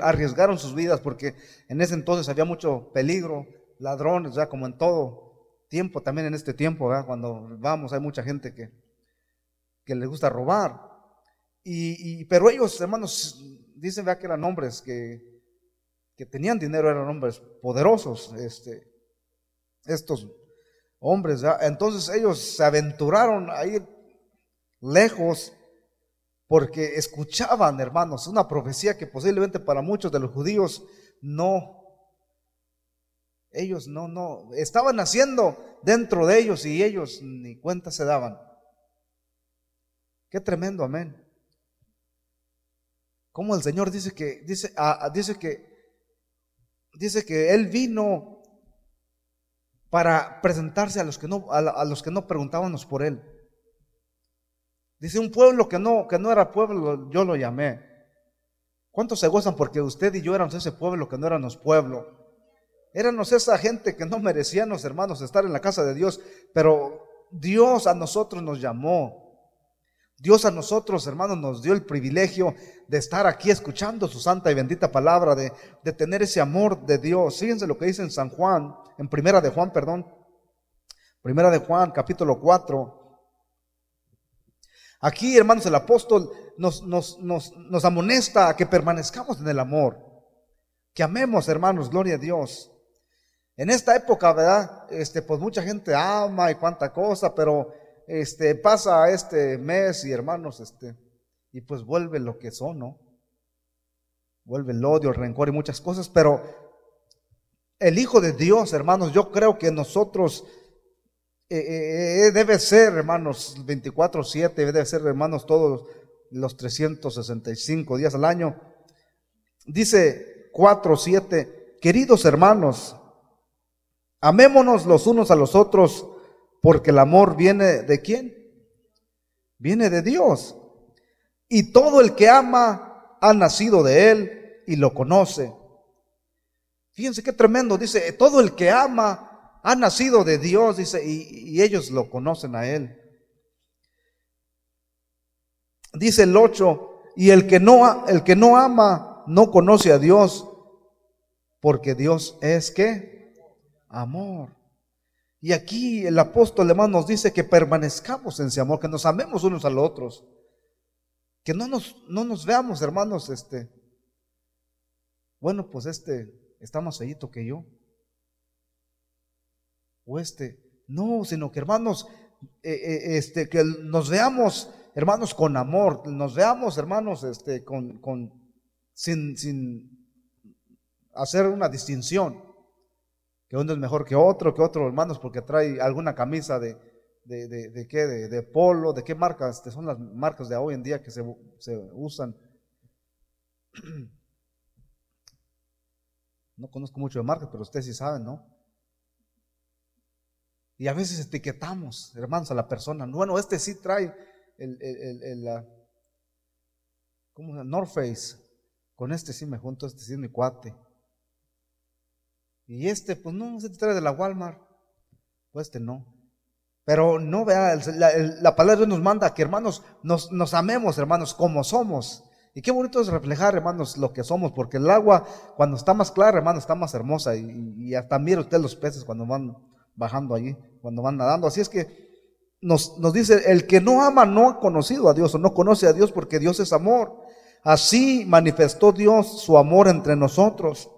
arriesgaron sus vidas porque en ese entonces había mucho peligro, ladrones, ya como en todo tiempo, también en este tiempo, cuando vamos hay mucha gente que, que les gusta robar. Y, pero ellos, hermanos, dicen que eran hombres que, que tenían dinero, eran hombres poderosos, este, estos hombres. Entonces ellos se aventuraron a ir lejos porque escuchaban, hermanos, una profecía que posiblemente para muchos de los judíos no, ellos no, no, estaban haciendo dentro de ellos y ellos ni cuenta se daban. Qué tremendo, amén. Como el Señor dice que, dice, dice que, dice que Él vino para presentarse a los que no, a los que no preguntábamos por Él. Dice un pueblo que no, que no era pueblo, yo lo llamé. ¿Cuántos se gozan porque usted y yo éramos ese pueblo que no éramos pueblo? Éramos esa gente que no merecíamos, hermanos, estar en la casa de Dios, pero Dios a nosotros nos llamó. Dios a nosotros, hermanos, nos dio el privilegio de estar aquí escuchando su santa y bendita palabra, de, de tener ese amor de Dios. Fíjense lo que dice en San Juan, en Primera de Juan, perdón. Primera de Juan, capítulo 4. Aquí, hermanos, el apóstol nos, nos, nos, nos amonesta a que permanezcamos en el amor, que amemos, hermanos, gloria a Dios. En esta época, ¿verdad? Este, pues mucha gente ama y cuánta cosa, pero este, pasa este mes y hermanos, este, y pues vuelve lo que son, ¿no? Vuelve el odio, el rencor y muchas cosas, pero el Hijo de Dios, hermanos, yo creo que nosotros eh, eh, eh, debe ser, hermanos, 24-7, debe ser, hermanos, todos los 365 días al año. Dice 4-7, queridos hermanos, amémonos los unos a los otros, porque el amor viene de quién? Viene de Dios. Y todo el que ama ha nacido de Él y lo conoce. Fíjense qué tremendo, dice, todo el que ama ha nacido de Dios, dice, y, ellos lo conocen a Él. Dice el 8, y el que, no, el que no ama no conoce a Dios, porque Dios es que amor. Y aquí el apóstol alemán nos dice que permanezcamos en ese amor, que nos amemos unos a los otros, que no nos, no nos veamos, hermanos, este, bueno, pues este está más que yo este. No, sino que hermanos, eh, eh, este, que nos veamos, hermanos, con amor, nos veamos, hermanos, este, con, con sin, sin hacer una distinción, que uno es mejor que otro, que otro, hermanos, porque trae alguna camisa de, de, de, qué, de, polo, de qué marcas, este, son las marcas de hoy en día que se, se usan. No conozco mucho de marcas, pero ustedes sí saben, ¿no? Y a veces etiquetamos, hermanos, a la persona. Bueno, este sí trae el, el, el, ¿cómo North Face. Con este sí me junto, este sí es mi cuate. Y este, pues no, este trae de la Walmart. Pues este no. Pero no vea, la, la palabra nos manda que hermanos nos, nos amemos, hermanos, como somos. Y qué bonito es reflejar, hermanos, lo que somos, porque el agua, cuando está más clara, hermanos, está más hermosa. Y, y hasta mire usted los peces cuando van bajando allí cuando van nadando. Así es que nos, nos dice, el que no ama no ha conocido a Dios o no conoce a Dios porque Dios es amor. Así manifestó Dios su amor entre nosotros,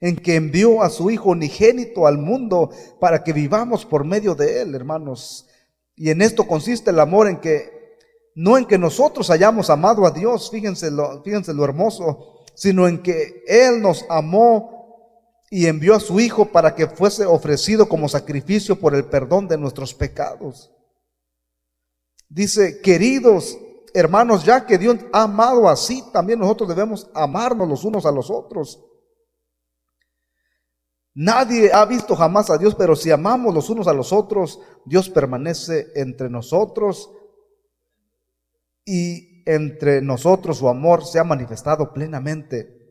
en que envió a su Hijo unigénito al mundo para que vivamos por medio de Él, hermanos. Y en esto consiste el amor en que, no en que nosotros hayamos amado a Dios, fíjense lo, fíjense lo hermoso, sino en que Él nos amó y envió a su Hijo para que fuese ofrecido como sacrificio por el perdón de nuestros pecados. Dice, queridos hermanos, ya que Dios ha amado así, también nosotros debemos amarnos los unos a los otros. Nadie ha visto jamás a Dios, pero si amamos los unos a los otros, Dios permanece entre nosotros y entre nosotros su amor se ha manifestado plenamente.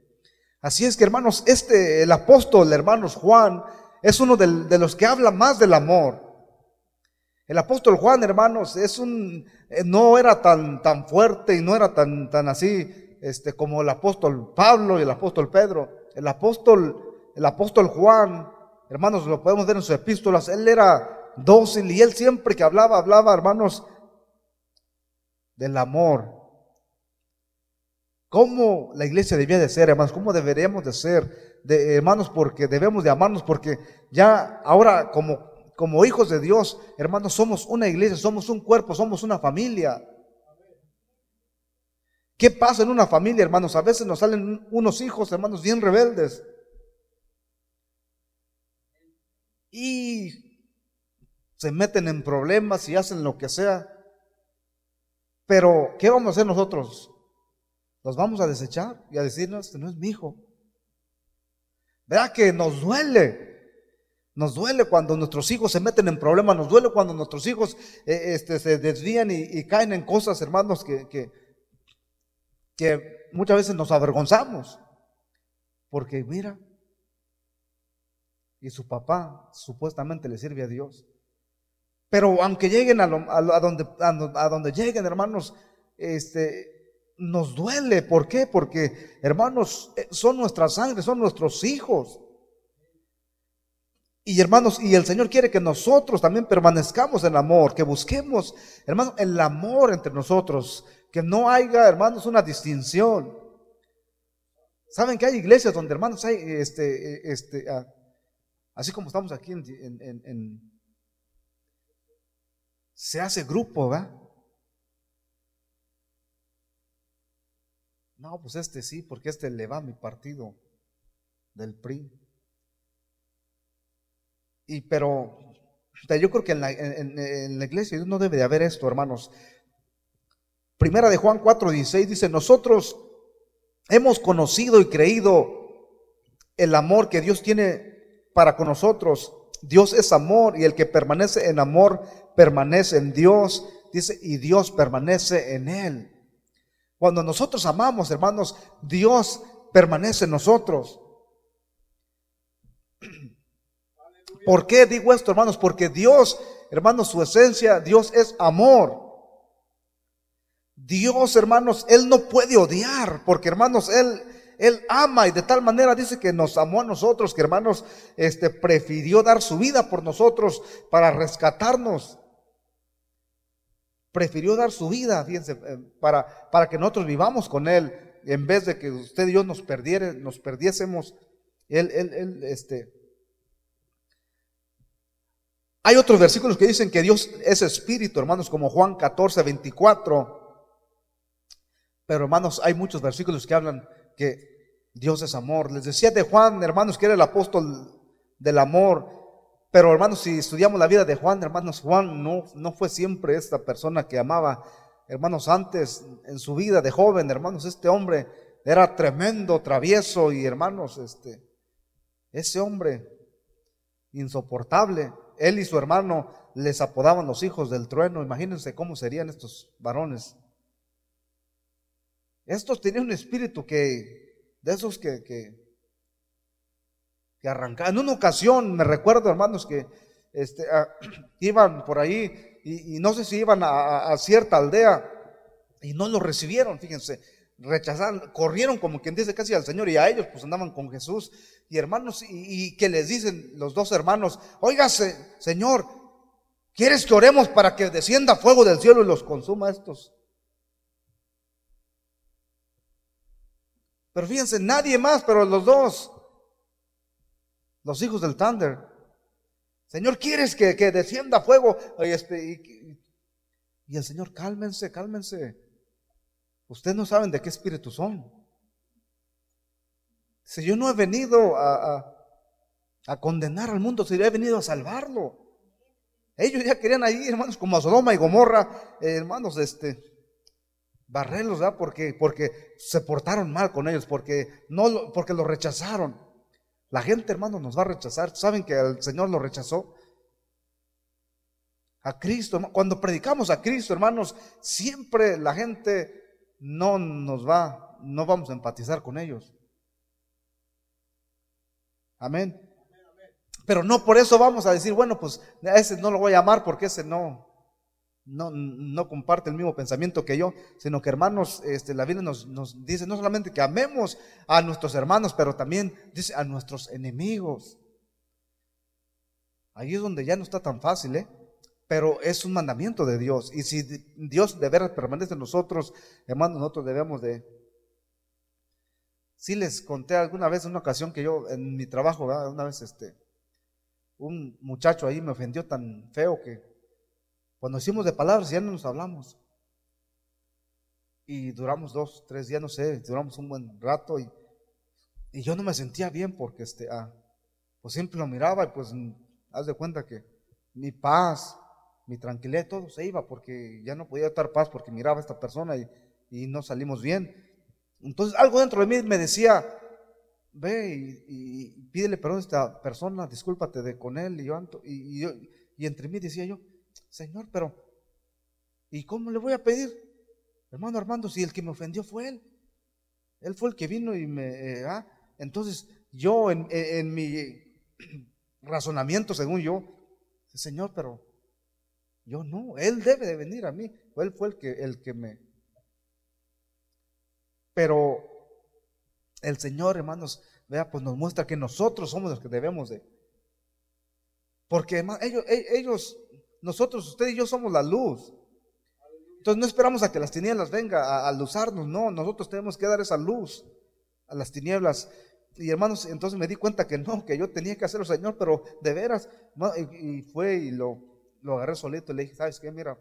Así es que hermanos, este, el apóstol, hermanos Juan, es uno de, los que habla más del amor. El apóstol Juan, hermanos, es un, eh, no era tan, tan fuerte y no era tan, tan así este, como el apóstol Pablo y el apóstol Pedro. El apóstol, el apóstol Juan, hermanos, lo podemos ver en sus epístolas, él era dócil y él siempre que hablaba, hablaba, hermanos, del amor. ¿Cómo la iglesia debía de ser, hermanos? ¿Cómo deberíamos de ser, hermanos? Porque debemos de amarnos, porque ya ahora como, como hijos de Dios, hermanos, somos una iglesia, somos un cuerpo, somos una familia. ¿Qué pasa en una familia, hermanos? A veces nos salen unos hijos, hermanos, bien rebeldes. Y se meten en problemas y hacen lo que sea. Pero, ¿qué vamos a hacer nosotros? Los vamos a desechar y a decirnos, este no es mi hijo. Vea que nos duele. Nos duele cuando nuestros hijos se meten en problemas, nos duele cuando nuestros hijos eh, este, se desvían y, caen en cosas, hermanos, que, que muchas veces nos avergonzamos. Porque mira, y su papá supuestamente le sirve a Dios. Pero aunque lleguen a, donde, a, donde lleguen, hermanos, este, nos duele. ¿Por qué? Porque, hermanos, eh, son nuestra sangre, son nuestros hijos. Y hermanos, y el Señor quiere que nosotros también permanezcamos en amor, que busquemos, hermanos, el amor entre nosotros, que no haya, hermanos, una distinción. Saben que hay iglesias donde, hermanos, hay, este, este, ah, así como estamos aquí en, se hace grupo, ¿verdad? No, pues este sí, porque este le va a mi partido del PRI. Y pero yo creo que en la, en la iglesia no debe de haber esto, hermanos. Primera de Juan 4:16 dice, nosotros hemos conocido y creído el amor que Dios tiene para con nosotros. Dios es amor y el que permanece en amor permanece en Dios, dice, y Dios permanece en él. Cuando nosotros amamos, hermanos, Dios permanece en nosotros. ¿Por qué digo esto, hermanos? Porque Dios, hermanos, su esencia, Dios es amor. Dios, hermanos, Él no puede odiar, porque hermanos, Él, Él ama y de tal manera dice que nos amó a nosotros, que hermanos, este, prefirió dar su vida por nosotros para rescatarnos. Prefirió dar su vida, fíjense, eh, para, para que nosotros vivamos con Él, en vez de que usted y yo nos nos perdiésemos. Él, él, él, este. Hay otros versículos que dicen que Dios es espíritu, hermanos, como Juan 14, 24. Pero hermanos, hay muchos versículos que hablan que Dios es amor. Les decía de Juan, hermanos, que era el apóstol del amor. Pero hermanos, si estudiamos la vida de Juan, hermanos, Juan no, no fue siempre esta persona que amaba. Hermanos, antes en su vida de joven, hermanos, este hombre era tremendo, travieso y hermanos, este, ese hombre insoportable. Él y su hermano les apodaban los hijos del trueno. Imagínense cómo serían estos varones. Estos tenían un espíritu que, de esos que, que, arrancaban. En una ocasión, me recuerdo, hermanos, que este, ah, iban por ahí y, no sé si iban a, cierta aldea y no lo recibieron, fíjense, rechazaron, corrieron como quien dice casi al Señor y a ellos pues andaban con Jesús y hermanos y, que les dicen los dos hermanos, oígase, Señor, ¿quieres que oremos para que descienda fuego del cielo y los consuma estos? Pero fíjense, nadie más, pero los dos, los hijos del Thunder. Señor, ¿quieres que, descienda fuego? Este, y, el Señor, cálmense, cálmense. Ustedes no saben de qué espíritu son. Si yo no he venido a, a, condenar al mundo, si yo he venido a salvarlo. Ellos ya querían ahí, hermanos, como a Sodoma y Gomorra, eh, hermanos, este, barrerlos, ¿verdad? Porque, porque se portaron mal con ellos, porque, no, porque los rechazaron. La gente, hermanos, nos va a rechazar. ¿Saben que el Señor lo rechazó? A Cristo. Cuando predicamos a Cristo, hermanos, siempre la gente no nos va, no vamos a empatizar con ellos. Amén. Pero no por eso vamos a decir, bueno, pues a ese no lo voy a amar porque ese no. No, no comparte el mismo pensamiento que yo, sino que hermanos, este, la Biblia nos, nos dice no solamente que amemos a nuestros hermanos, pero también dice a nuestros enemigos. Ahí es donde ya no está tan fácil, ¿eh? Pero es un mandamiento de Dios. Y si Dios de veras permanece en nosotros, hermanos, nosotros debemos de... Sí les conté alguna vez, una ocasión que yo en mi trabajo, una vez este, un muchacho ahí me ofendió tan feo que cuando hicimos de palabras ya no nos hablamos. Y duramos dos, tres días, no sé, duramos un buen rato y, y yo no me sentía bien porque este, ah, pues siempre lo miraba y pues haz de cuenta que mi paz, mi tranquilidad, todo se iba porque ya no podía estar paz porque miraba a esta persona y, y no salimos bien. Entonces algo dentro de mí me decía, ve y, pídele perdón a esta persona, discúlpate de con él y yo, y, y entre mí decía yo, Señor, pero ¿y cómo le voy a pedir? Hermano Armando, si el que me ofendió fue él. Él fue el que vino y me... Eh, ah, entonces yo en, en, mi razonamiento, según yo, Señor, pero yo no, Él debe de venir a mí. Él fue el que, el que me... Pero el Señor, hermanos, vea, pues nos muestra que nosotros somos los que debemos de... Porque ellos, e, ellos nosotros, usted y yo somos la luz. Entonces no esperamos a que las tinieblas vengan a, a luzarnos, no, nosotros tenemos que dar esa luz a las tinieblas. Y hermanos, entonces me di cuenta que no, que yo tenía que hacerlo, Señor, pero de veras, y, fue y lo, lo agarré solito y le dije, ¿sabes qué? Mira,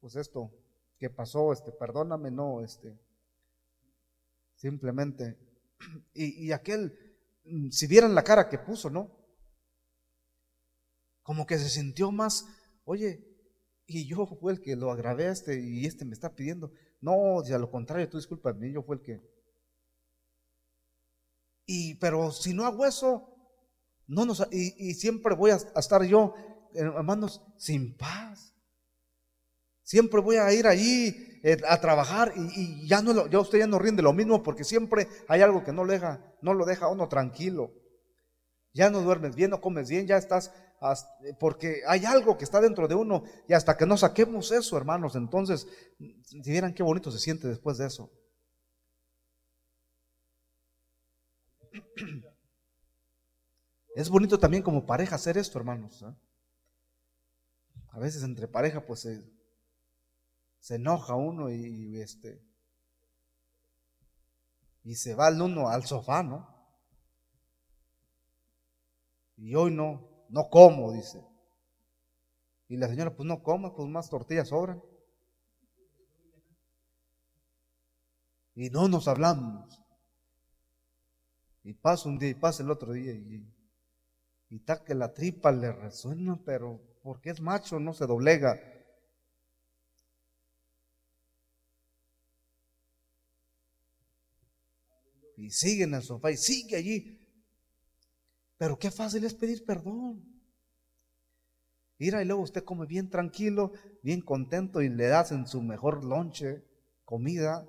pues esto que pasó, este, perdóname, no, este, simplemente. Y, y aquel, mm, si vieran la cara que puso, ¿no? Como que se sintió más, Oye, y yo fue el que lo agravé a este y este me está pidiendo. No, si a lo contrario, tú discúlpame, yo fue el que. Y, pero si no hago eso, no nos, y, siempre voy a, estar yo, hermanos, sin paz. Siempre voy a ir ahí eh, a trabajar y, ya no ya usted ya no rinde lo mismo porque siempre hay algo que no, le deja, no lo deja uno tranquilo. Ya no duermes bien, no comes bien, ya estás porque hay algo que está dentro de uno y hasta que no saquemos eso, hermanos, entonces, si vieran qué bonito se siente después de eso. Es bonito también como pareja hacer esto, hermanos. ¿eh? A veces entre pareja, pues se, enoja uno y, este y se va el uno al sofá, ¿no? Y hoy no, no como, dice. Y la señora, pues no coma, pues más tortillas sobran. Y no nos hablamos. Y pasa un día y pasa el otro día y, y que la tripa le resuena, pero porque es macho no se doblega. Y sigue en el sofá y sigue allí pero qué fácil es pedir perdón. Mira, y luego usted come bien tranquilo, bien contento y le das en su mejor lonche comida.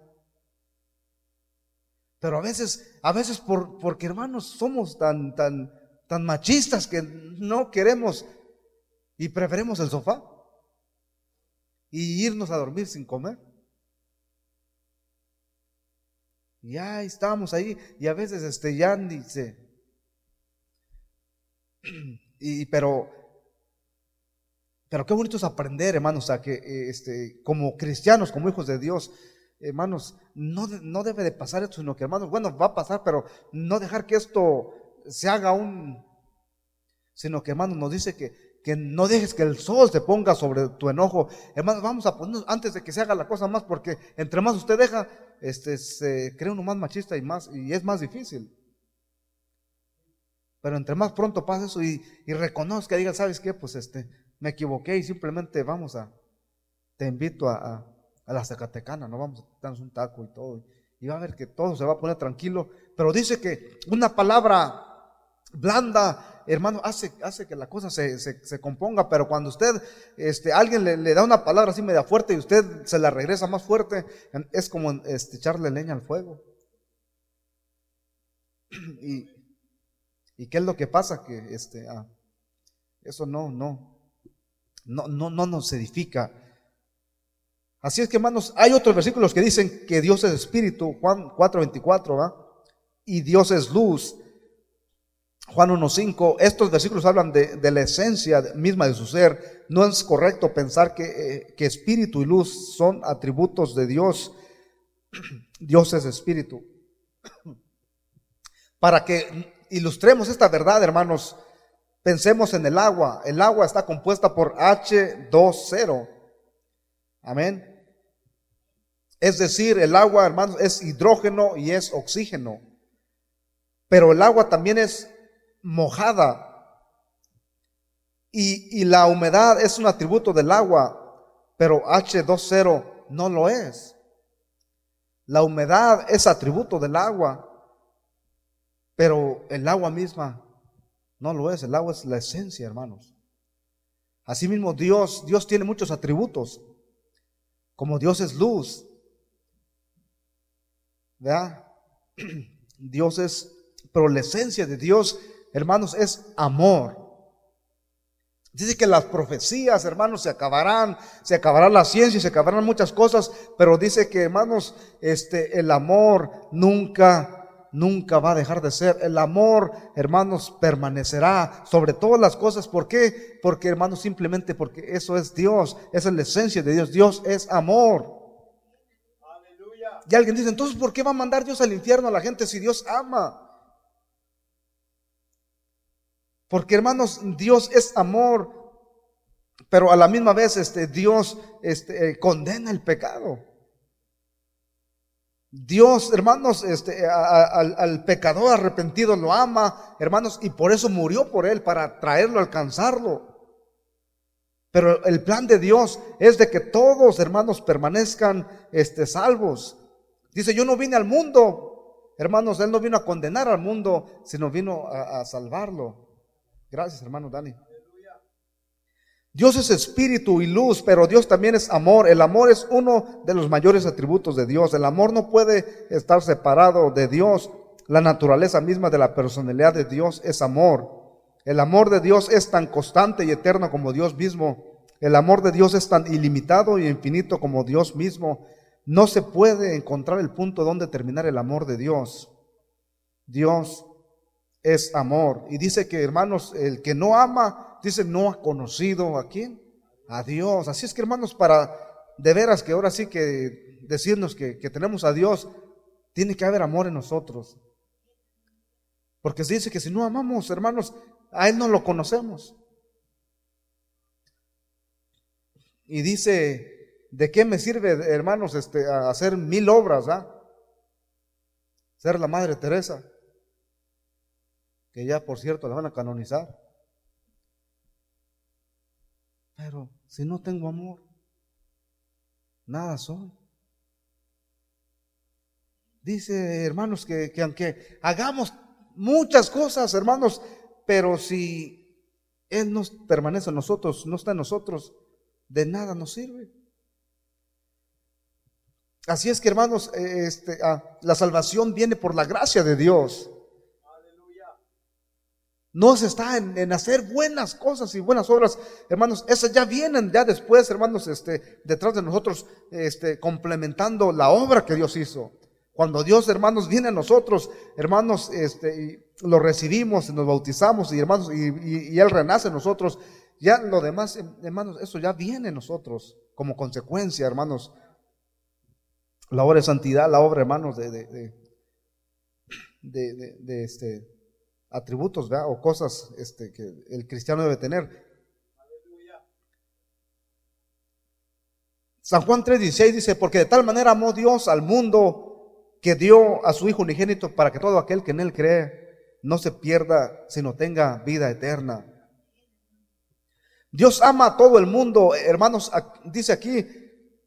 Pero a veces, a veces por, porque hermanos somos tan, tan, tan machistas que no queremos y preferimos el sofá y irnos a dormir sin comer. Y ya estamos ahí y a veces este ya ni se, y, pero, pero qué bonito es aprender, hermanos, a que eh, este, como cristianos, como hijos de Dios, hermanos, no, no debe de pasar esto, sino que, hermanos, bueno, va a pasar, pero no dejar que esto se haga un, sino que, hermanos, nos dice que, que no dejes que el sol se ponga sobre tu enojo. Hermanos, vamos a ponernos antes de que se haga la cosa más, porque entre más usted deja, este, se crea uno más machista y más, y es más difícil. Pero entre más pronto pasa eso y, reconozca, diga, ¿sabes qué? Pues este, me equivoqué y simplemente vamos a, te invito a, a, la Zacatecana, no vamos a darnos un taco y todo. Y va a ver que todo se va a poner tranquilo. Pero dice que una palabra blanda, hermano, hace, hace que la cosa se, se, componga. Pero cuando usted, este, alguien le, le, da una palabra así media fuerte y usted se la regresa más fuerte, es como este, echarle leña al fuego. Y, ¿Y qué es lo que pasa? Que este, ah, eso no, no, no, no, no nos edifica. Así es que hermanos, hay otros versículos que dicen que Dios es espíritu, Juan 4:24, ¿va? Y Dios es luz. Juan 1.5, estos versículos hablan de, la esencia misma de su ser. No es correcto pensar que, eh, que espíritu y luz son atributos de Dios. Dios es espíritu. Para que ilustremos esta verdad, hermanos, pensemos en el agua. El agua está compuesta por H2O. Amén. Es decir, el agua, hermanos, es hidrógeno y es oxígeno. Pero el agua también es mojada. Y, y la humedad es un atributo del agua, pero H2O no lo es. La humedad es atributo del agua, pero el agua misma no lo es. El agua es la esencia, hermanos. Asimismo, Dios, Dios tiene muchos atributos. Como Dios es luz. ¿Verdad? Dios es, pero la esencia de Dios, hermanos, es amor. Dice que las profecías, hermanos, se acabarán, se acabará la ciencia, se acabarán muchas cosas, pero dice que, hermanos, este, el amor nunca, nunca va a dejar de ser. El amor, hermanos, permanecerá sobre todas las cosas. ¿Por qué? Porque, hermanos, simplemente porque eso es Dios, esa es la esencia de Dios. Dios es amor. Y alguien dice, entonces, ¿por qué va a mandar Dios al infierno a la gente si Dios ama? Porque hermanos, Dios es amor, pero a la misma vez este, Dios este, eh, condena el pecado. Dios, hermanos, este, al, pecador arrepentido lo ama, hermanos, y por eso murió por él, para traerlo, alcanzarlo. Pero el plan de Dios es de que todos, hermanos, permanezcan este, salvos. Dice, yo no vine al mundo, hermanos, Él no vino a condenar al mundo, sino vino a salvarlo. Gracias, hermano Dani. Dios es espíritu y luz, pero Dios también es amor. El amor es uno de los mayores atributos de Dios. El amor no puede estar separado de Dios. La naturaleza misma de la personalidad de Dios es amor. El amor de Dios es tan constante y eterno como Dios mismo. El amor de Dios es tan ilimitado y infinito como Dios mismo. No se puede encontrar el punto donde terminar el amor de Dios. Dios es amor. Y dice que, hermanos, el que no ama, dice, no ha conocido a quién? A Dios. Así es que, hermanos, para de veras que ahora sí que decirnos que, tenemos a Dios, tiene que haber amor en nosotros. Porque se dice que si no amamos, hermanos, a Él no lo conocemos. Y dice, ¿de qué me sirve, hermanos, este, hacer mil obras, ah? Ser la Madre Teresa que ya por cierto la van a canonizar. Pero si no tengo amor, nada soy. Dice, hermanos, que, aunque hagamos muchas cosas, hermanos, pero si Él no permanece en nosotros, no está en nosotros, de nada nos sirve. Así es que, hermanos, eh, este, ah, la salvación viene por la gracia de Dios. No se está en, hacer buenas cosas y buenas obras, hermanos. Esas ya vienen ya después, hermanos, este, detrás de nosotros, este, complementando la obra que Dios hizo. Cuando Dios, hermanos, viene a nosotros, hermanos, este, lo recibimos, y nos bautizamos, y hermanos, y, Él renace en nosotros, ya lo demás, hermanos, eso ya viene en nosotros como consecuencia, hermanos. La obra de santidad, la obra, hermanos, de, de, de este, atributos o cosas este, que el cristiano debe tener. San Juan 3:16 dice, porque de tal manera amó Dios al mundo que dio a su Hijo unigénito para que todo aquel que en él cree no se pierda, sino tenga vida eterna. Dios ama a todo el mundo, hermanos, dice aquí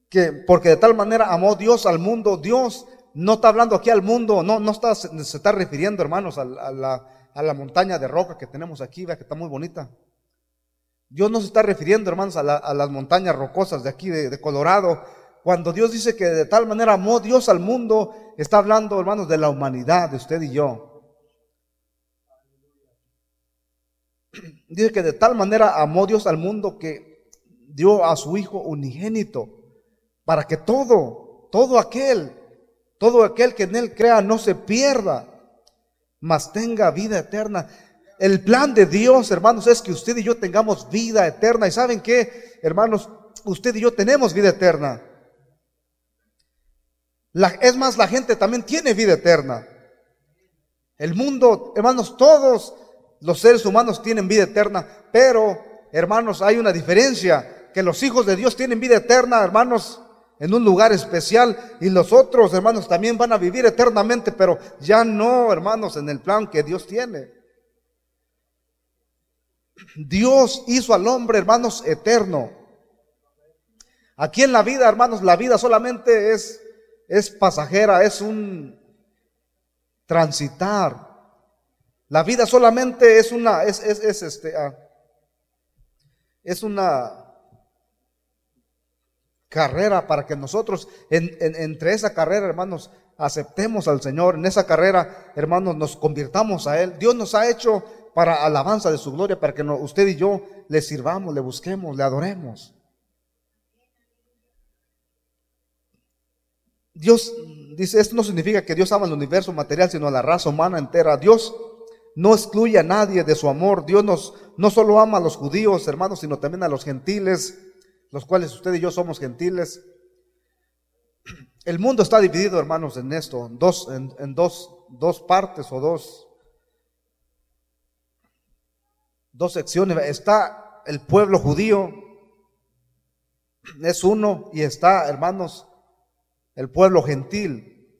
que porque de tal manera amó Dios al mundo, Dios no está hablando aquí al mundo, no, no está, se está refiriendo, hermanos, a la, a la montaña de roca que tenemos aquí, vea que está muy bonita. Dios no se está refiriendo, hermanos, a, las montañas rocosas de aquí, de, Colorado. Cuando Dios dice que de tal manera amó Dios al mundo, está hablando, hermanos, de la humanidad, de usted y yo. Dice que de tal manera amó Dios al mundo que dio a su Hijo unigénito para que todo, todo aquel, todo aquel que en él crea no se pierda, mas tenga vida eterna. El plan de Dios, hermanos, es que usted y yo tengamos vida eterna. ¿Y saben qué, hermanos? Usted y yo tenemos vida eterna. es más, la gente también tiene vida eterna. El mundo, hermanos, todos los seres humanos tienen vida eterna, pero, hermanos, hay una diferencia, que los hijos de Dios tienen vida eterna, hermanos, en un lugar especial y los otros, hermanos, también van a vivir eternamente, pero ya no, hermanos, en el plan que Dios tiene. Dios hizo al hombre, hermanos, eterno. Aquí en la vida, hermanos, la vida solamente es, es pasajera, es un transitar. La vida solamente es una, es, es, este, ah, es una carrera para que nosotros, entre esa carrera, hermanos, aceptemos al Señor. En esa carrera, hermanos, nos convirtamos a Él. Dios nos ha hecho para alabanza de su gloria, para que usted y yo le sirvamos, le busquemos, le adoremos. Dios dice, esto no significa que Dios ama el universo material, sino a la raza humana entera. Dios no excluye a nadie de su amor. Dios nos, no solo ama a los judíos, hermanos, sino también a los gentiles, los cuales usted y yo somos gentiles. El mundo está dividido, hermanos, en esto, dos, en, dos, dos partes o dos, dos secciones. Está el pueblo judío, es uno, y está, hermanos, el pueblo gentil.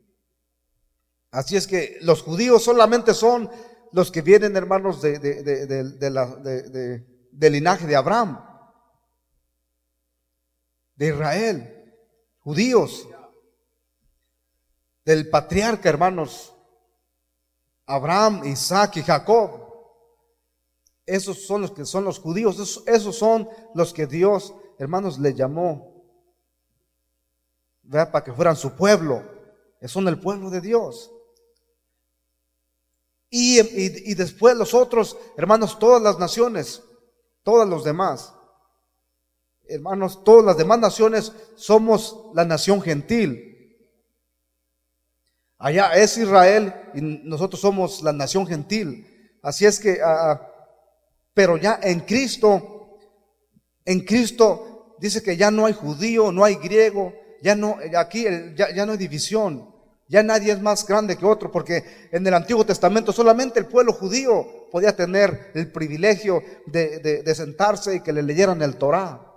Así es que los judíos solamente son los que vienen, hermanos, de, del linaje de Abraham, de Israel, judíos, del patriarca, hermanos, Abraham, Isaac y Jacob. Esos son los que son los judíos, esos, esos son los que Dios, hermanos, le llamó para que fueran su pueblo. Son el pueblo de Dios. Y, y, después los otros, hermanos, todas las naciones, todos los demás. Hermanos, todas las demás naciones somos la nación gentil. Allá es Israel y nosotros somos la nación gentil. Así es que, ah, ah, pero ya en Cristo, en Cristo dice que ya no hay judío, no hay griego, ya no, aquí ya, no hay división. Ya nadie es más grande que otro, porque en el Antiguo Testamento solamente el pueblo judío podía tener el privilegio de, sentarse y que le leyeran el Torah.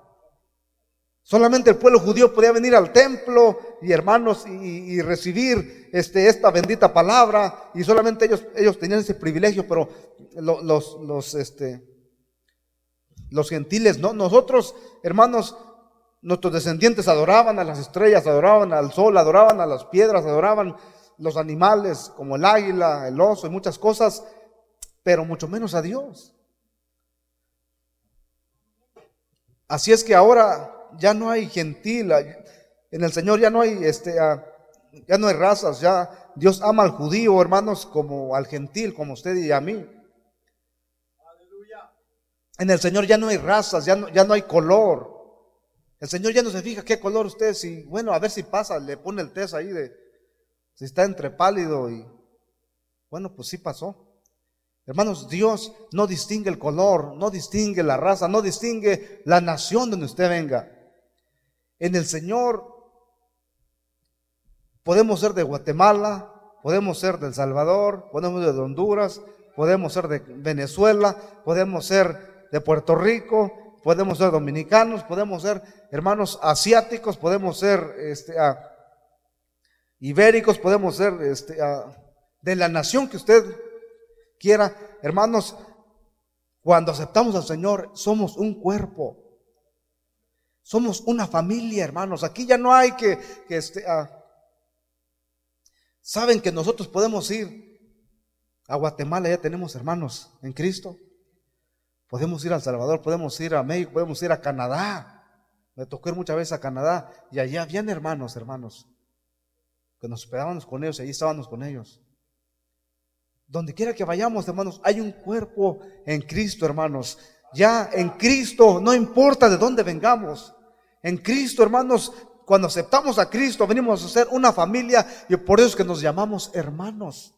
Solamente el pueblo judío podía venir al templo y hermanos y, recibir este, esta bendita palabra y solamente ellos, ellos tenían ese privilegio, pero los, los, este, los gentiles, no, nosotros hermanos Nuestros descendientes adoraban a las estrellas, adoraban al sol, adoraban a las piedras, adoraban los animales como el águila, el oso y muchas cosas, pero mucho menos a Dios. Así es que ahora ya no hay gentil, en el Señor ya no hay este ya no hay razas, ya Dios ama al judío, hermanos, como al gentil, como usted y a mí. En el Señor ya no hay razas, ya no, ya no hay color. El Señor ya no se fija qué color usted, si, bueno, a ver si pasa, le pone el test ahí de si está entre pálido y, bueno, pues sí pasó. Hermanos, Dios no distingue el color, no distingue la raza, no distingue la nación donde usted venga. En el Señor podemos ser de Guatemala, podemos ser de El Salvador, podemos ser de Honduras, podemos ser de Venezuela, podemos ser de Puerto Rico, podemos ser dominicanos, podemos ser hermanos asiáticos, podemos ser este, ibéricos, podemos ser este, de la nación que usted quiera. Hermanos, cuando aceptamos al Señor, somos un cuerpo. Somos una familia, hermanos. Aquí ya no hay que, que este, saben que nosotros podemos ir a Guatemala, ya tenemos hermanos en Cristo. Podemos ir a El Salvador, podemos ir a México, podemos ir a Canadá. Me tocó ir muchas veces a Canadá y allá habían hermanos, hermanos, que nos hospedábamos con ellos y allí estábamos con ellos. Donde quiera que vayamos, hermanos, hay un cuerpo en Cristo, hermanos. Ya en Cristo, no importa de dónde vengamos. En Cristo, hermanos, cuando aceptamos a Cristo, venimos a ser una familia y por eso es que nos llamamos hermanos.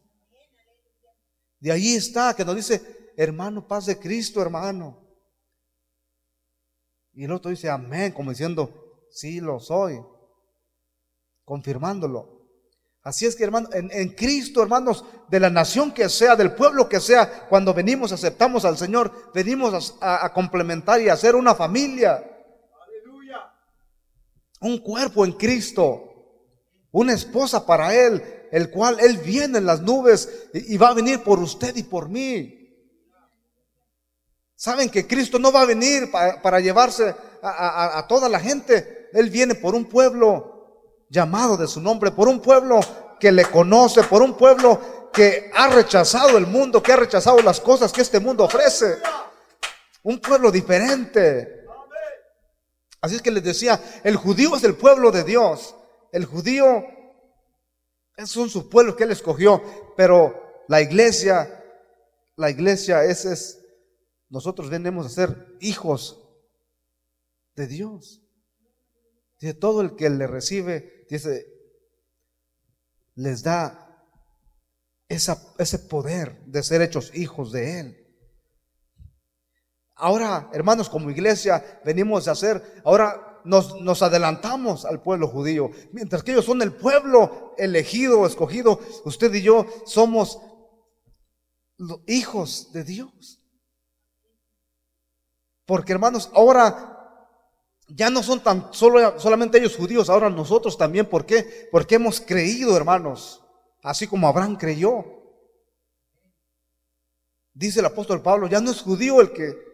De ahí está que nos dice, hermano, paz de Cristo, hermano. Y el otro dice, amén, como diciendo, sí lo soy, confirmándolo. Así es que, hermano, en, Cristo, hermanos, de la nación que sea, del pueblo que sea, cuando venimos, aceptamos al Señor, venimos a, a complementar y a ser una familia. Un cuerpo en Cristo. Una esposa para Él, el cual Él viene en las nubes y, va a venir por usted y por mí. Saben que Cristo no va a venir para, llevarse a, toda la gente. Él viene por un pueblo llamado de su nombre, por un pueblo que le conoce, por un pueblo que ha rechazado el mundo, que ha rechazado las cosas que este mundo ofrece. Un pueblo diferente. Así es que les decía, el judío es el pueblo de Dios. El judío son sus pueblos que él escogió, pero la iglesia, la iglesia ese es, nosotros venimos a ser hijos de Dios. Dice, todo el que le recibe, dice, les da esa, ese poder de ser hechos hijos de Él. Ahora, hermanos, como iglesia, venimos a hacer, ahora nos, adelantamos al pueblo judío, mientras que ellos son el pueblo elegido, escogido, usted y yo somos hijos de Dios. Porque hermanos, ahora ya no son tan solo, solamente ellos judíos, ahora nosotros también. ¿Por qué? Porque hemos creído, hermanos, así como Abraham creyó. Dice el apóstol Pablo, ya no es judío el que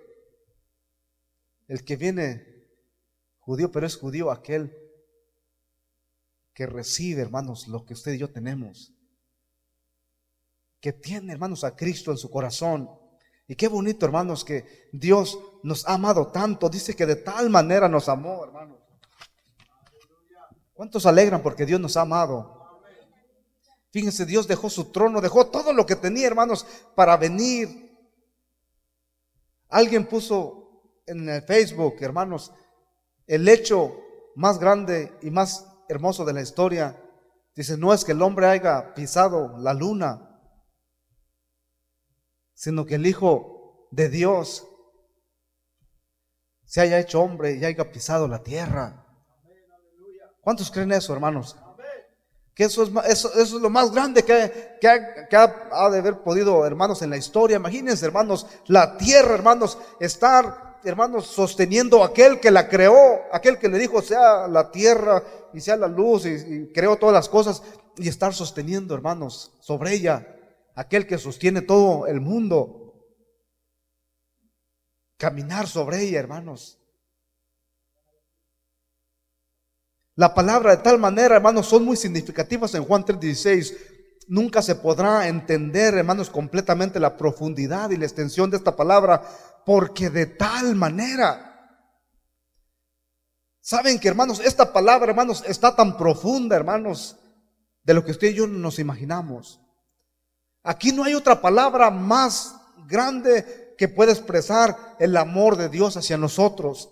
el que viene judío, pero es judío aquel que recibe, hermanos, lo que usted y yo tenemos. Que tiene, hermanos, a Cristo en su corazón. Y qué bonito, hermanos, que Dios nos ha amado tanto. Dice que de tal manera nos amó, hermanos. ¿Cuántos alegran porque Dios nos ha amado? Fíjense, Dios dejó su trono, dejó todo lo que tenía, hermanos, para venir. Alguien puso en el Facebook, hermanos, el hecho más grande y más hermoso de la historia, dice, no es que el hombre haya pisado la luna, sino que el Hijo de Dios se haya hecho hombre y haya pisado la tierra. ¿Cuántos creen eso, hermanos? Que eso es, eso, es lo más grande que, que ha, de haber podido, hermanos, en la historia. Imagínense, hermanos, la tierra, hermanos, estar hermanos, sosteniendo aquel que la creó, aquel que le dijo sea la tierra y sea la luz y, creó todas las cosas y estar sosteniendo, hermanos, sobre ella, aquel que sostiene todo el mundo. Caminar sobre ella, hermanos. La palabra de tal manera, hermanos, son muy significativas en Juan 3:16. Nunca se podrá entender, hermanos, completamente la profundidad y la extensión de esta palabra, porque de tal manera. Saben que, hermanos, esta palabra, hermanos, está tan profunda, hermanos, de lo que usted y yo nos imaginamos. Aquí no hay otra palabra más grande que pueda expresar el amor de Dios hacia nosotros.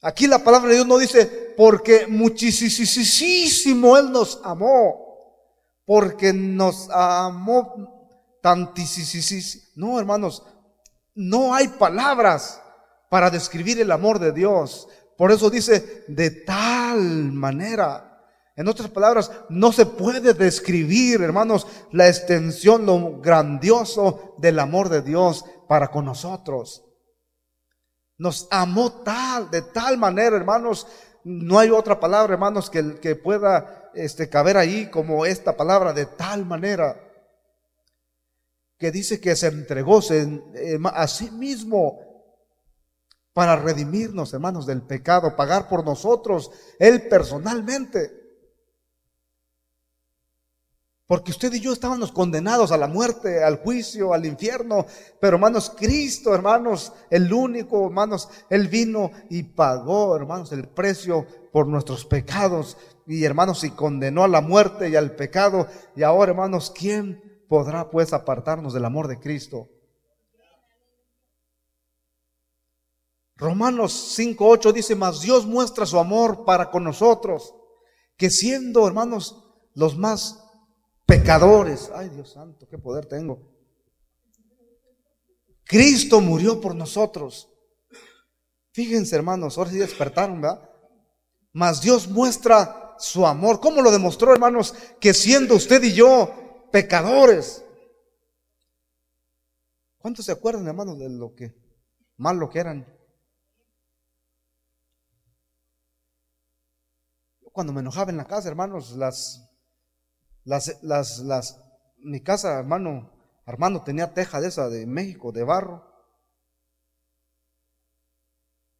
Aquí la palabra de Dios no dice, porque muchísimo Él nos amó, porque nos amó tantísimo. No, hermanos, no hay palabras para describir el amor de Dios. Por eso dice, de tal manera. En otras palabras, no se puede describir, hermanos, la extensión, lo grandioso del amor de Dios para con nosotros. Nos amó tal, de tal manera, hermanos. No hay otra palabra, hermanos, que, que pueda este, caber ahí como esta palabra, de tal manera que dice que se entregó a sí mismo para redimirnos, hermanos, del pecado, pagar por nosotros, Él personalmente. Porque usted y yo estábamos condenados a la muerte, al juicio, al infierno. Pero hermanos, Cristo, hermanos, el único, hermanos, Él vino y pagó, hermanos, el precio por nuestros pecados. Y hermanos, y condenó a la muerte y al pecado. Y ahora, hermanos, ¿quién podrá pues apartarnos del amor de Cristo. Romanos 5.8 dice, mas Dios muestra su amor para con nosotros, que siendo, hermanos, los más pecadores, ay Dios santo, qué poder tengo. Cristo murió por nosotros. Fíjense, hermanos, ahora sí despertaron, ¿verdad? Mas Dios muestra su amor. ¿Cómo lo demostró, hermanos? Que siendo usted y yo pecadores. ¿Cuántos se acuerdan, hermanos, de lo que malo que eran? Cuando me enojaba en la casa, hermanos, las, las, las, las, mi casa, hermano, Armando tenía teja de esa de México, de barro.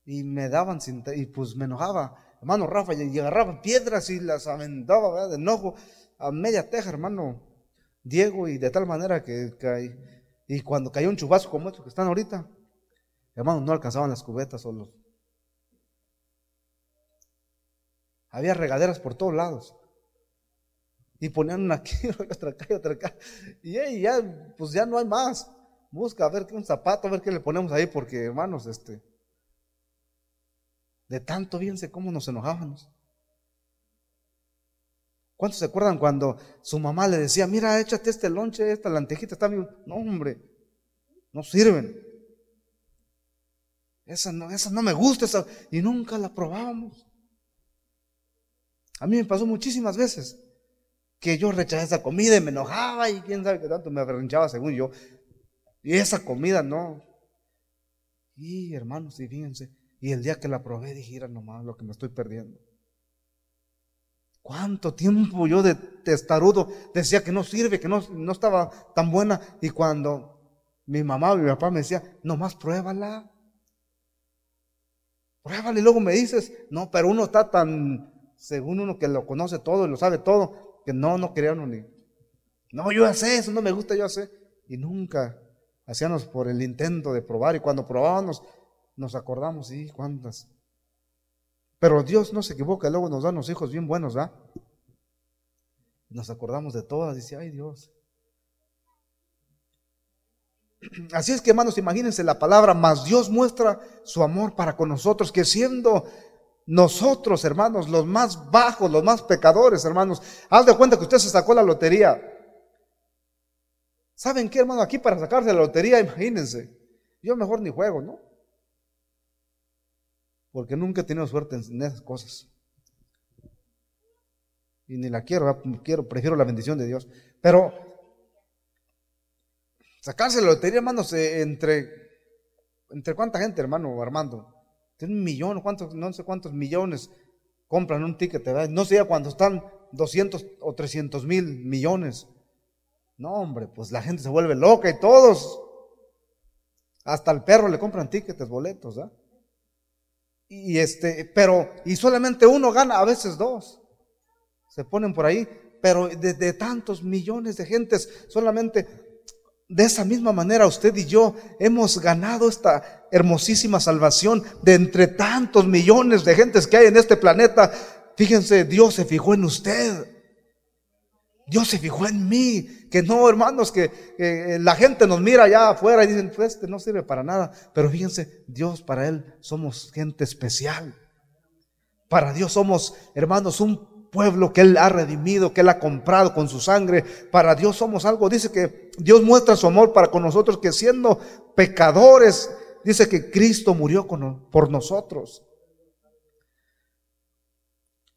Y me daban sin, y pues me enojaba hermano Rafa, y agarraba piedras y las aventaba de enojo a media teja, hermano Diego, y de tal manera que, y cuando cayó un chubasco como estos que están ahorita, hermano, no alcanzaban las cubetas solos. Había regaderas por todos lados. Y ponían una aquí, otra acá otra acá. Y ya, pues ya no hay más. Busca a ver qué un zapato, a ver qué le ponemos ahí, porque hermanos, este, de tanto sé cómo nos enojábamos. ¿Cuántos se acuerdan cuando su mamá le decía, mira, échate este lonche, esta lantejita está bien? No, hombre, no sirven. Esa no, esa no me gusta, esa, y nunca la probábamos. A mí me pasó muchísimas veces que yo rechazé esa comida y me enojaba y quién sabe qué tanto me avergonchaba según yo. Y esa comida no. Y hermanos, y fíjense, y el día que la probé dije, mira nomás lo que me estoy perdiendo. ¿Cuánto tiempo yo de testarudo decía que no sirve, que no, no estaba tan buena? Y cuando mi mamá o mi papá me decía, nomás pruébala. Pruébala y luego me dices, no, pero uno está tan, según uno que lo conoce todo y lo sabe todo, que no, no quería uno ni. No, yo ya sé, eso no me gusta, yo ya sé. Y nunca hacíamos por el intento de probar. Y cuando probábamos, nos acordamos, sí, cuántas. Pero Dios no se equivoca, luego nos da unos hijos bien buenos, ¿va? Nos acordamos de todas, dice, ay Dios. Así es que hermanos, imagínense la palabra, más Dios muestra su amor para con nosotros, que siendo nosotros, hermanos, los más bajos, los más pecadores, hermanos, haz de cuenta que usted se sacó la lotería. ¿Saben qué, hermano? Aquí para sacarse la lotería, imagínense. Yo mejor ni juego, ¿no? Porque nunca he tenido suerte en esas cosas. Y ni la quiero, prefiero la bendición de Dios. Pero sacarse la lotería, hermanos, entre, entre cuánta gente, hermano Armando. Tiene un millón, cuántos, no sé cuántos millones compran un ticket, ¿verdad? No sé cuando están 200 o 300 mil millones. No, hombre, pues la gente se vuelve loca y todos, hasta el perro le compran tickets, boletos, ¿verdad? Y este, pero, y solamente uno gana, a veces dos. Se ponen por ahí, pero de, tantos millones de gentes, solamente de esa misma manera usted y yo hemos ganado esta hermosísima salvación de entre tantos millones de gentes que hay en este planeta. Fíjense, Dios se fijó en usted. Dios se fijó en mí, que no, hermanos, que la gente nos mira allá afuera y dicen, pues este no sirve para nada. Pero fíjense, Dios para Él somos gente especial. Para Dios somos, hermanos, un pueblo que Él ha redimido, que Él ha comprado con su sangre. Para Dios somos algo. Dice que Dios muestra su amor para con nosotros, que siendo pecadores, dice que Cristo murió por nosotros.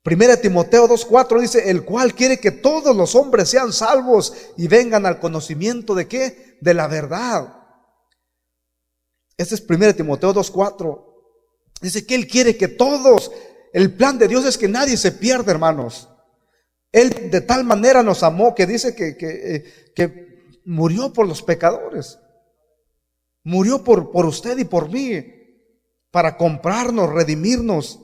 Primera Timoteo 2.4 dice, el cual quiere que todos los hombres sean salvos y vengan al conocimiento de qué? De la verdad. Este es Primera Timoteo 2.4. Dice que Él quiere que todos, el plan de Dios es que nadie se pierda, hermanos. Él de tal manera nos amó que dice que, que, eh, que murió por los pecadores. Murió por, por usted y por mí, para comprarnos, redimirnos.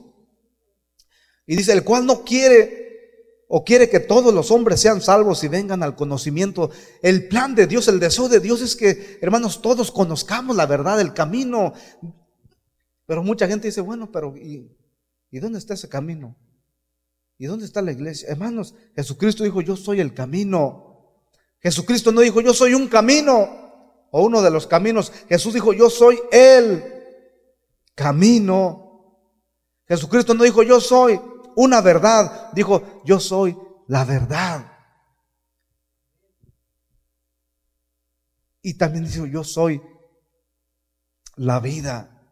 Y dice, el cual no quiere o quiere que todos los hombres sean salvos y vengan al conocimiento. El plan de Dios, el deseo de Dios es que, hermanos, todos conozcamos la verdad, el camino. Pero mucha gente dice, bueno, pero ¿y, ¿y dónde está ese camino? ¿Y dónde está la iglesia? Hermanos, Jesucristo dijo, yo soy el camino. Jesucristo no dijo, yo soy un camino o uno de los caminos. Jesús dijo, yo soy Él camino. Jesucristo no dijo yo soy una verdad, dijo yo soy la verdad. Y también dijo yo soy la vida.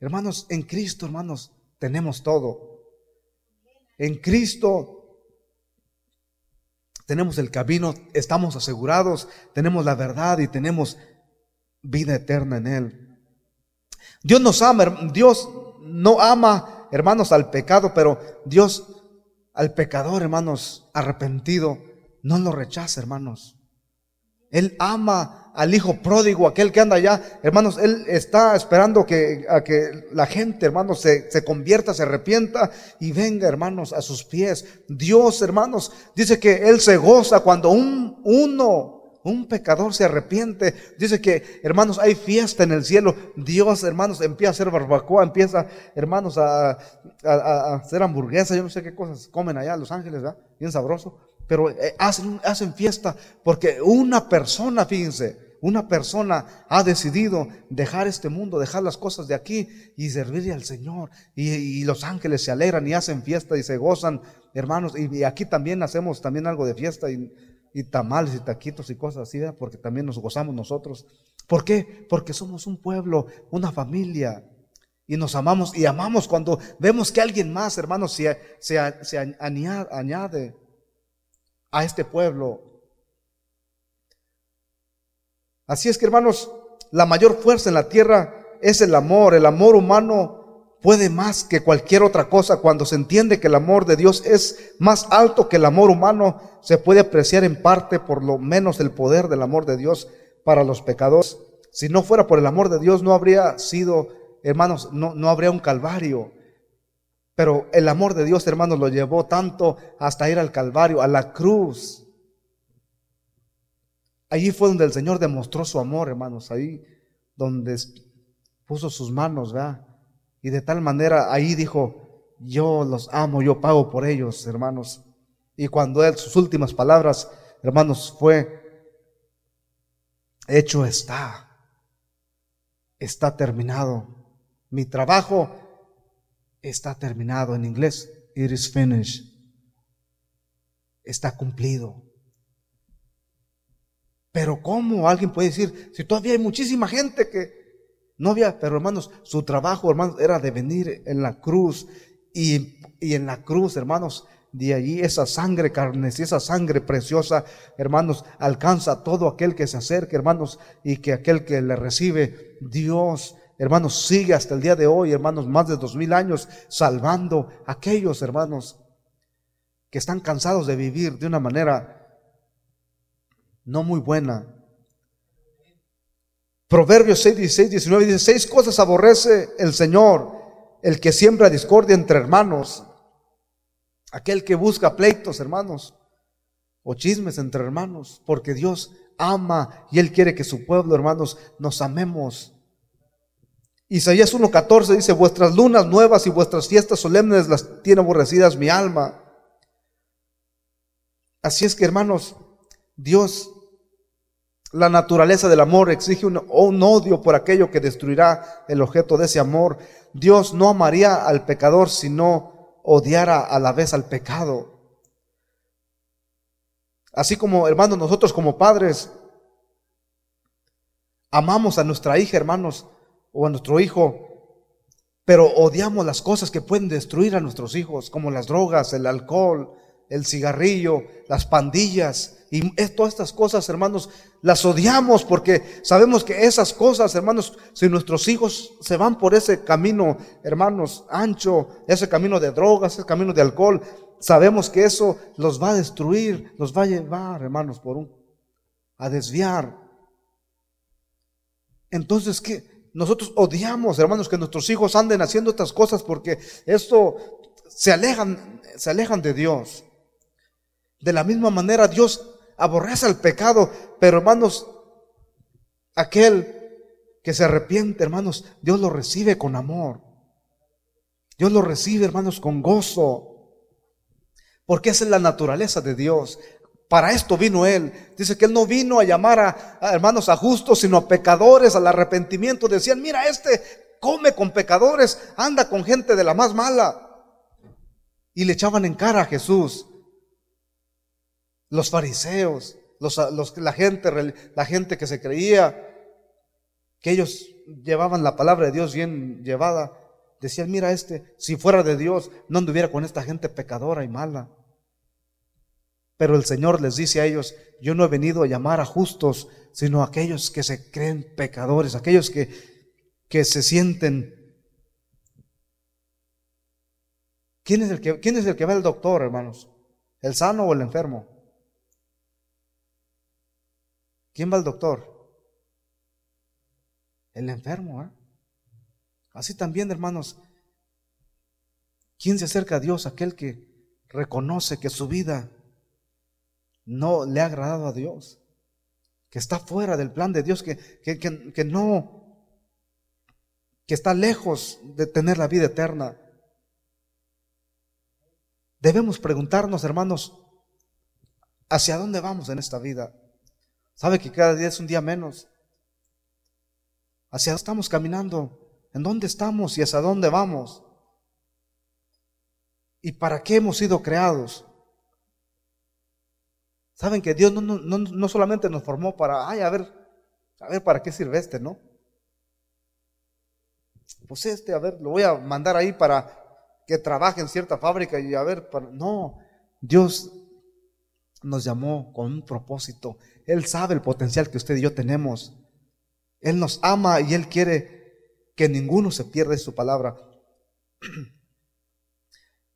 Hermanos, en Cristo, hermanos, tenemos todo. En Cristo tenemos el camino, estamos asegurados, tenemos la verdad y tenemos vida eterna en Él. Dios nos ama, Dios no ama, hermanos, al pecado, pero Dios al pecador, hermanos, arrepentido, no lo rechaza, hermanos. Él ama al hijo pródigo, aquel que anda allá. Hermanos, Él está esperando que, a que la gente, hermanos, se, se convierta, se arrepienta y venga, hermanos, a sus pies. Dios, hermanos, dice que Él se goza cuando un, uno, un pecador se arrepiente. Dice que, hermanos, hay fiesta en el cielo. Dios, hermanos, empieza a hacer barbacoa, empieza, hermanos, a, hacer hamburguesas. Yo no sé qué cosas comen allá Los Ángeles, ¿verdad? Bien sabroso. Pero eh, hacen, fiesta porque una persona, fíjense, una persona ha decidido dejar este mundo, dejar las cosas de aquí y servirle al Señor. Y, los ángeles se alegran y hacen fiesta y se gozan, hermanos. Y, aquí también hacemos también algo de fiesta tamales y taquitos y cosas así, porque también nos gozamos nosotros. ¿Por qué? Porque somos un pueblo, una familia. Y nos amamos y amamos cuando vemos que alguien más, hermanos, se, se, se añade a este pueblo. Así es que hermanos, la mayor fuerza en la tierra es el amor. El amor humano puede más que cualquier otra cosa. Cuando se entiende que el amor de Dios es más alto que el amor humano, se puede apreciar en parte por lo menos el poder del amor de Dios para los pecadores. Si no fuera por el amor de Dios, no habría sido, hermanos, no, no habría un calvario. Pero el amor de Dios, hermanos, lo llevó tanto hasta ir al Calvario, a la cruz. Allí fue donde el Señor demostró su amor, hermanos, ahí donde puso sus manos, ¿verdad? Y de tal manera ahí dijo, yo los amo, yo pago por ellos, hermanos. Y cuando él, sus últimas palabras, hermanos, fue, hecho está, está terminado. Mi trabajo está terminado. En inglés, it is finished. Está cumplido. Pero ¿cómo alguien puede decir, si todavía hay muchísima gente que no había, pero hermanos, su trabajo, hermanos, era de venir en la cruz y, y en la cruz, hermanos, de allí esa sangre y esa sangre preciosa, hermanos, alcanza a todo aquel que se acerque, hermanos, y que aquel que le recibe, Dios hermanos, sigue hasta el día de hoy, hermanos, más de dos mil años, salvando a aquellos hermanos que están cansados de vivir de una manera no muy buena. Proverbios 6, 16, 19 dice, seis cosas aborrece el Señor, el que siembra discordia entre hermanos, aquel que busca pleitos, hermanos, o chismes entre hermanos, porque Dios ama y Él quiere que su pueblo, hermanos, nos amemos. Isaías 1.14 dice, vuestras lunas nuevas y vuestras fiestas solemnes las tiene aborrecidas mi alma. Así es que hermanos, Dios, la naturaleza del amor exige un, un, odio por aquello que destruirá el objeto de ese amor. Dios no amaría al pecador si no odiara a la vez al pecado. Así como hermanos, nosotros como padres amamos a nuestra hija, hermanos, o a nuestro hijo, pero odiamos las cosas que pueden destruir a nuestros hijos, como las drogas, el alcohol, el cigarrillo, las pandillas. Y todas estas cosas, hermanos, las odiamos porque sabemos que esas cosas, hermanos, si nuestros hijos se van por ese camino, hermanos, ancho, ese camino de drogas, ese camino de alcohol, sabemos que eso los va a destruir, los va a llevar, hermanos, por un, a desviar. Entonces, ¿qué? Nosotros odiamos, hermanos, que nuestros hijos anden haciendo estas cosas porque esto se alejan, se alejan de Dios. De la misma manera, Dios aborrece el pecado, pero hermanos, aquel que se arrepiente, hermanos, Dios lo recibe con amor. Dios lo recibe, hermanos, con gozo. Porque esa es la naturaleza de Dios. Para esto vino Él. Dice que Él no vino a llamar a, hermanos a justos, sino a pecadores, al arrepentimiento. Decían, mira, este come con pecadores, anda con gente de la más mala. Y le echaban en cara a Jesús. Los fariseos, la, gente, la gente que se creía que ellos llevaban la palabra de Dios bien llevada, decían, mira este, si fuera de Dios, no anduviera con esta gente pecadora y mala. Pero el Señor les dice a ellos, yo no he venido a llamar a justos, sino a aquellos que se creen pecadores, aquellos que, que se sienten... ¿Quién es, el que, ¿Quién es el que va al doctor, hermanos? ¿El sano o el enfermo? ¿Quién va al doctor? El enfermo. ¿eh? Así también, hermanos, ¿quién se acerca a Dios? Aquel que reconoce que su vida no le ha agradado a Dios, que está fuera del plan de Dios, que, que, no, que está lejos de tener la vida eterna. Debemos preguntarnos, hermanos, ¿hacia dónde vamos en esta vida? ¿Sabe que cada día es un día menos? ¿Hacia dónde estamos caminando? ¿En dónde estamos y hacia dónde vamos? ¿Y para qué hemos sido creados? Saben que Dios no, solamente nos formó para, ay, a ver, a ver para qué sirve este, ¿no? Pues este, a ver, lo voy a mandar ahí para que trabaje en cierta fábrica y a ver, para... no, Dios nos llamó con un propósito. Él sabe el potencial que usted y yo tenemos. Él nos ama y Él quiere que ninguno se pierda su palabra.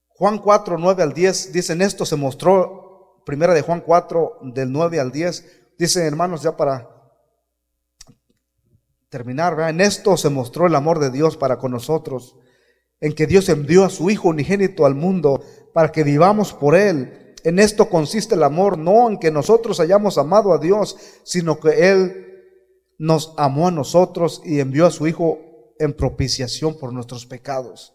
Juan 4, 9 al 10 dicen esto se mostró Primera de Juan 4, del 9 al 10, dice hermanos, ya para terminar, en esto se mostró el amor de Dios para con nosotros, en que Dios envió a su Hijo unigénito al mundo para que vivamos por Él. En esto consiste el amor, no en que nosotros hayamos amado a Dios, sino que Él nos amó a nosotros y envió a su Hijo en propiciación por nuestros pecados.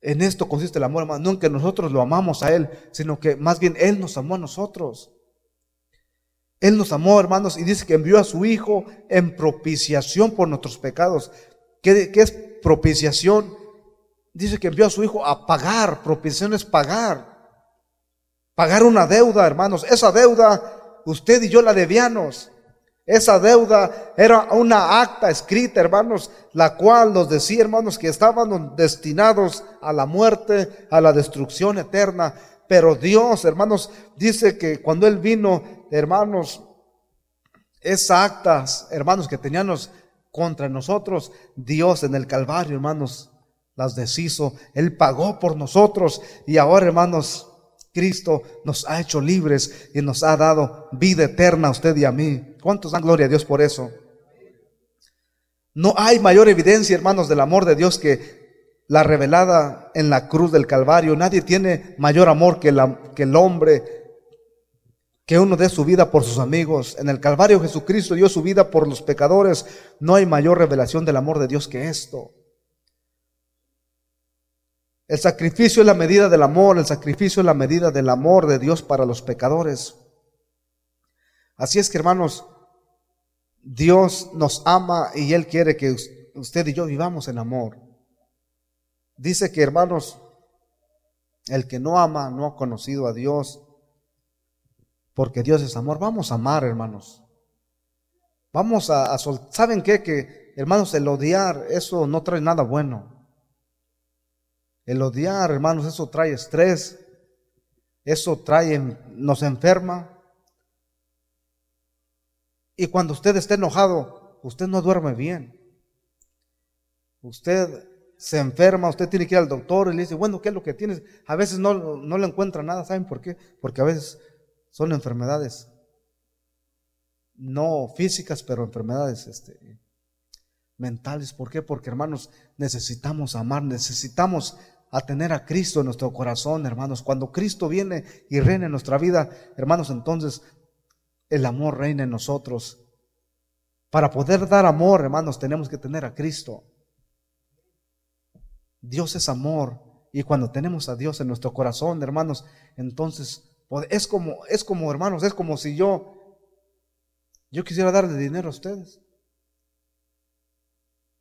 En esto consiste el amor. No en que nosotros lo amamos a Él, sino que más bien Él nos amó a nosotros. Él nos amó, hermanos, y dice que envió a su Hijo en propiciación por nuestros pecados. ¿Qué, qué es propiciación? Dice que envió a su Hijo a pagar. Propiciación es pagar. Pagar una deuda, hermanos. Esa deuda, usted y yo la debíamos. Esa deuda era una acta escrita, hermanos, la cual nos decía, hermanos, que estaban destinados a la muerte, a la destrucción eterna. Pero Dios, hermanos, dice que cuando Él vino, hermanos, esas actas, hermanos, que teníamos contra nosotros, Dios en el Calvario, hermanos, las deshizo. Él pagó por nosotros y ahora, hermanos, Cristo nos ha hecho libres y nos ha dado vida eterna a usted y a mí. ¿Cuántos dan gloria a Dios por eso? No hay mayor evidencia, hermanos, del amor de Dios que la revelada en la cruz del Calvario. Nadie tiene mayor amor que, que el hombre, que uno dé su vida por sus amigos. En el Calvario Jesucristo dio su vida por los pecadores. No hay mayor revelación del amor de Dios que esto. El sacrificio es la medida del amor, el sacrificio es la medida del amor de Dios para los pecadores. Así es que hermanos, Dios nos ama y Él quiere que usted y yo vivamos en amor. Dice que hermanos, el que no ama no ha conocido a Dios, porque Dios es amor. Vamos a amar, hermanos. Vamos a, a ¿saben qué? Que hermanos, el odiar, eso no trae nada bueno. El odiar, hermanos, eso trae estrés, eso trae, nos enferma. Y cuando usted esté enojado, usted no duerme bien. Usted se enferma, usted tiene que ir al doctor y le dice, bueno, ¿qué es lo que tienes? A veces no, no le encuentra nada, ¿saben por qué? Porque a veces son enfermedades, no físicas, pero enfermedades este, mentales. ¿Por qué? Porque hermanos, necesitamos amar, necesitamos a tener a Cristo en nuestro corazón, hermanos. Cuando Cristo viene y reina en nuestra vida, hermanos, entonces el amor reina en nosotros. Para poder dar amor, hermanos, tenemos que tener a Cristo. Dios es amor. Y cuando tenemos a Dios en nuestro corazón, hermanos, entonces es como, es como, hermanos, es como si yo, yo quisiera darle dinero a ustedes.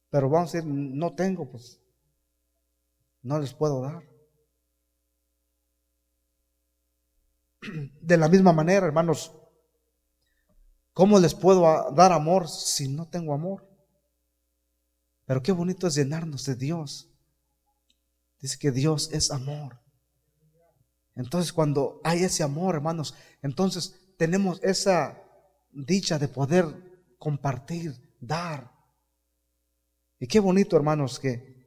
Pero vamos a decir, no tengo, pues no les puedo dar. De la misma manera, hermanos, ¿cómo les puedo dar amor si no tengo amor? Pero qué bonito es llenarnos de Dios. Dice que Dios es amor. Entonces cuando hay ese amor, hermanos, entonces tenemos esa dicha de poder compartir, dar. Y qué bonito, hermanos, que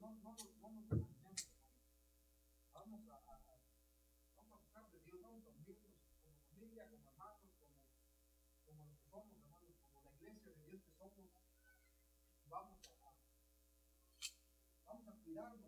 no, no, no nos detenemos. Vamos a, a, a, vamos a buscar de Dios, vamos a unirnos como familia, como hermanos, como, como los que somos, hermanos, como la iglesia de Dios que somos. Vamos a, vamos a cuidarnos.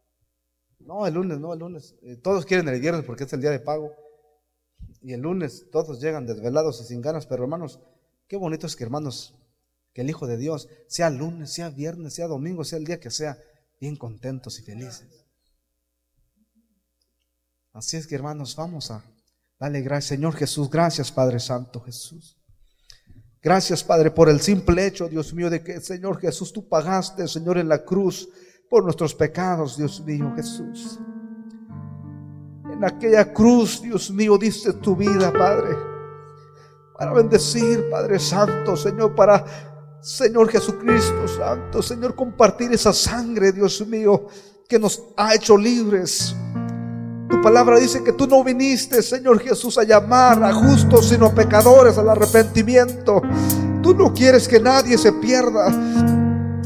No, el lunes, no, el lunes. Eh, todos quieren el viernes porque es el día de pago. Y el lunes todos llegan desvelados y sin ganas, pero hermanos, qué bonito es que hermanos, que el Hijo de Dios, sea lunes, sea viernes, sea domingo, sea el día que sea, bien contentos y felices. Así es que hermanos, vamos a darle gracias, Señor Jesús. Gracias, Padre Santo Jesús. Gracias, Padre, por el simple hecho, Dios mío, de que, Señor Jesús, tú pagaste, Señor, en la cruz por nuestros pecados, Dios mío, Jesús. En aquella cruz, Dios mío, diste tu vida, Padre, para bendecir, Padre Santo, Señor, para, Señor Jesucristo Santo, Señor, compartir esa sangre, Dios mío, que nos ha hecho libres tu palabra dice que tú no viniste, Señor Jesús, a llamar a justos, sino a pecadores al arrepentimiento. Tú no quieres que nadie se pierda,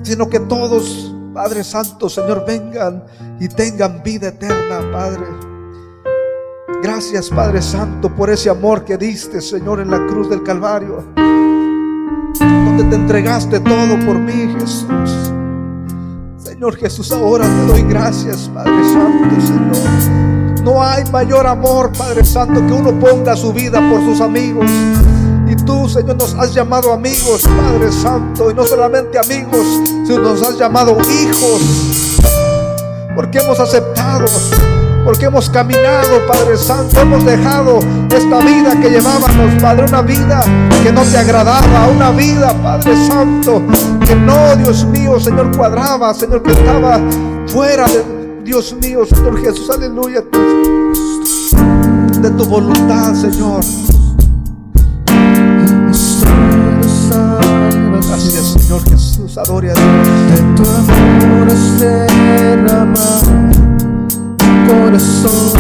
sino que todos, Padre Santo, Señor, vengan y tengan vida eterna, Padre. Gracias, Padre Santo, por ese amor que diste, Señor, en la cruz del Calvario, donde te entregaste todo por mí, Jesús. Señor Jesús, ahora te doy gracias, Padre Santo, Señor. No hay mayor amor, Padre Santo, que uno ponga su vida por sus amigos. Tú, Señor, nos has llamado amigos, Padre Santo. Y no solamente amigos, sino nos has llamado hijos. Porque hemos aceptado, porque hemos caminado, Padre Santo. Hemos dejado esta vida que llevábamos, Padre. Una vida que no te agradaba. Una vida, Padre Santo, que no, Dios mío, Señor, cuadraba. Señor, que estaba fuera de Dios mío, Señor Jesús, aleluya, de tu voluntad, Señor. Señor Jesús, adore a Dios. De tu amor tu corazón.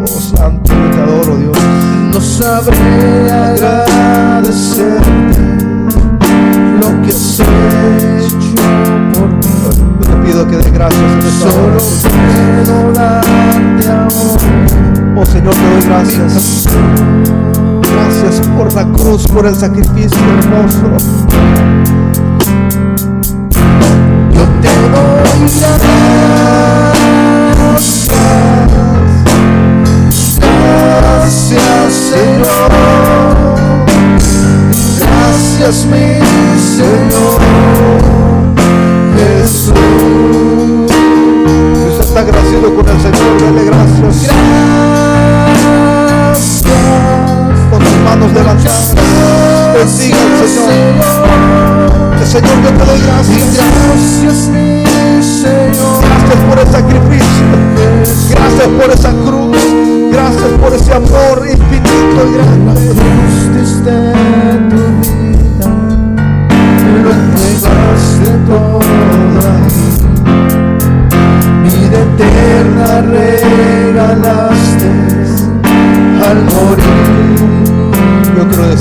Oh Santo, te adoro, Dios. No sabré agradecerte lo que sé pido que des gracias en esta Solo puedo darte amor. Oh Señor, te doy gracias gracias por la cruz, por el sacrificio hermoso. Yo te doy gracias, gracias Señor, gracias mi Señor Jesús. Si está agradecido con el Señor, dale gracias. gracias. Levantadas, bendiga al Señor. El Señor, yo te doy gracias. Gracias por el sacrificio. Gracias por esa cruz. Gracias por ese amor infinito y grande.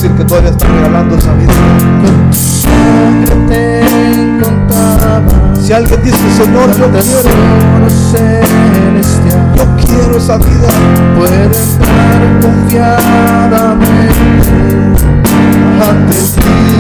Decir que todavía está regalando esa vida. Con sangre te encontraba. Si alguien dice, Señor, yo quiero, celestial. yo quiero esa vida. puede estar confiadamente ante ti.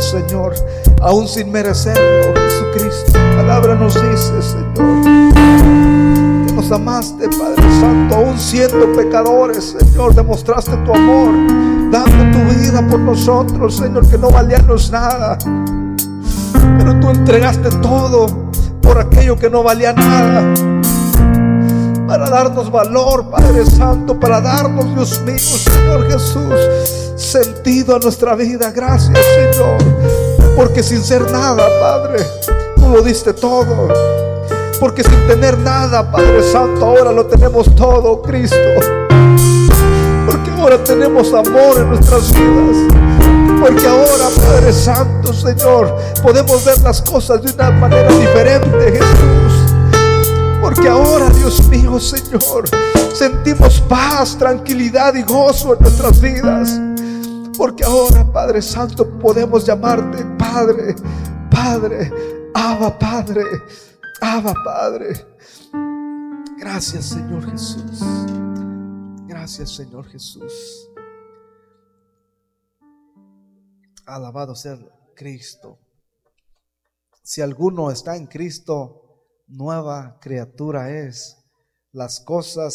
Señor, aún sin merecerlo, Jesucristo. La palabra nos dice, Señor, que nos amaste, Padre Santo, aún siendo pecadores, Señor, demostraste tu amor, dando tu vida por nosotros, Señor, que no valíamos nada. Pero tú entregaste todo por aquello que no valía nada para darnos valor, Padre Santo, para darnos, Dios mío, Señor Jesús, sentido a nuestra vida. Gracias, Señor, porque sin ser nada, Padre, tú lo diste todo. Porque sin tener nada, Padre Santo, ahora lo tenemos todo, Cristo. Porque ahora tenemos amor en nuestras vidas. Porque ahora, Padre Santo, Señor, podemos ver las cosas de una manera diferente, Jesús. Porque ahora, Dios mío, Señor, sentimos paz, tranquilidad y gozo en nuestras vidas. Porque ahora, Padre Santo, podemos llamarte Padre, Padre, Abba Padre, Abba Padre. Gracias, Señor Jesús. Gracias, Señor Jesús. Alabado sea Cristo. Si alguno está en Cristo, nueva criatura es. Las cosas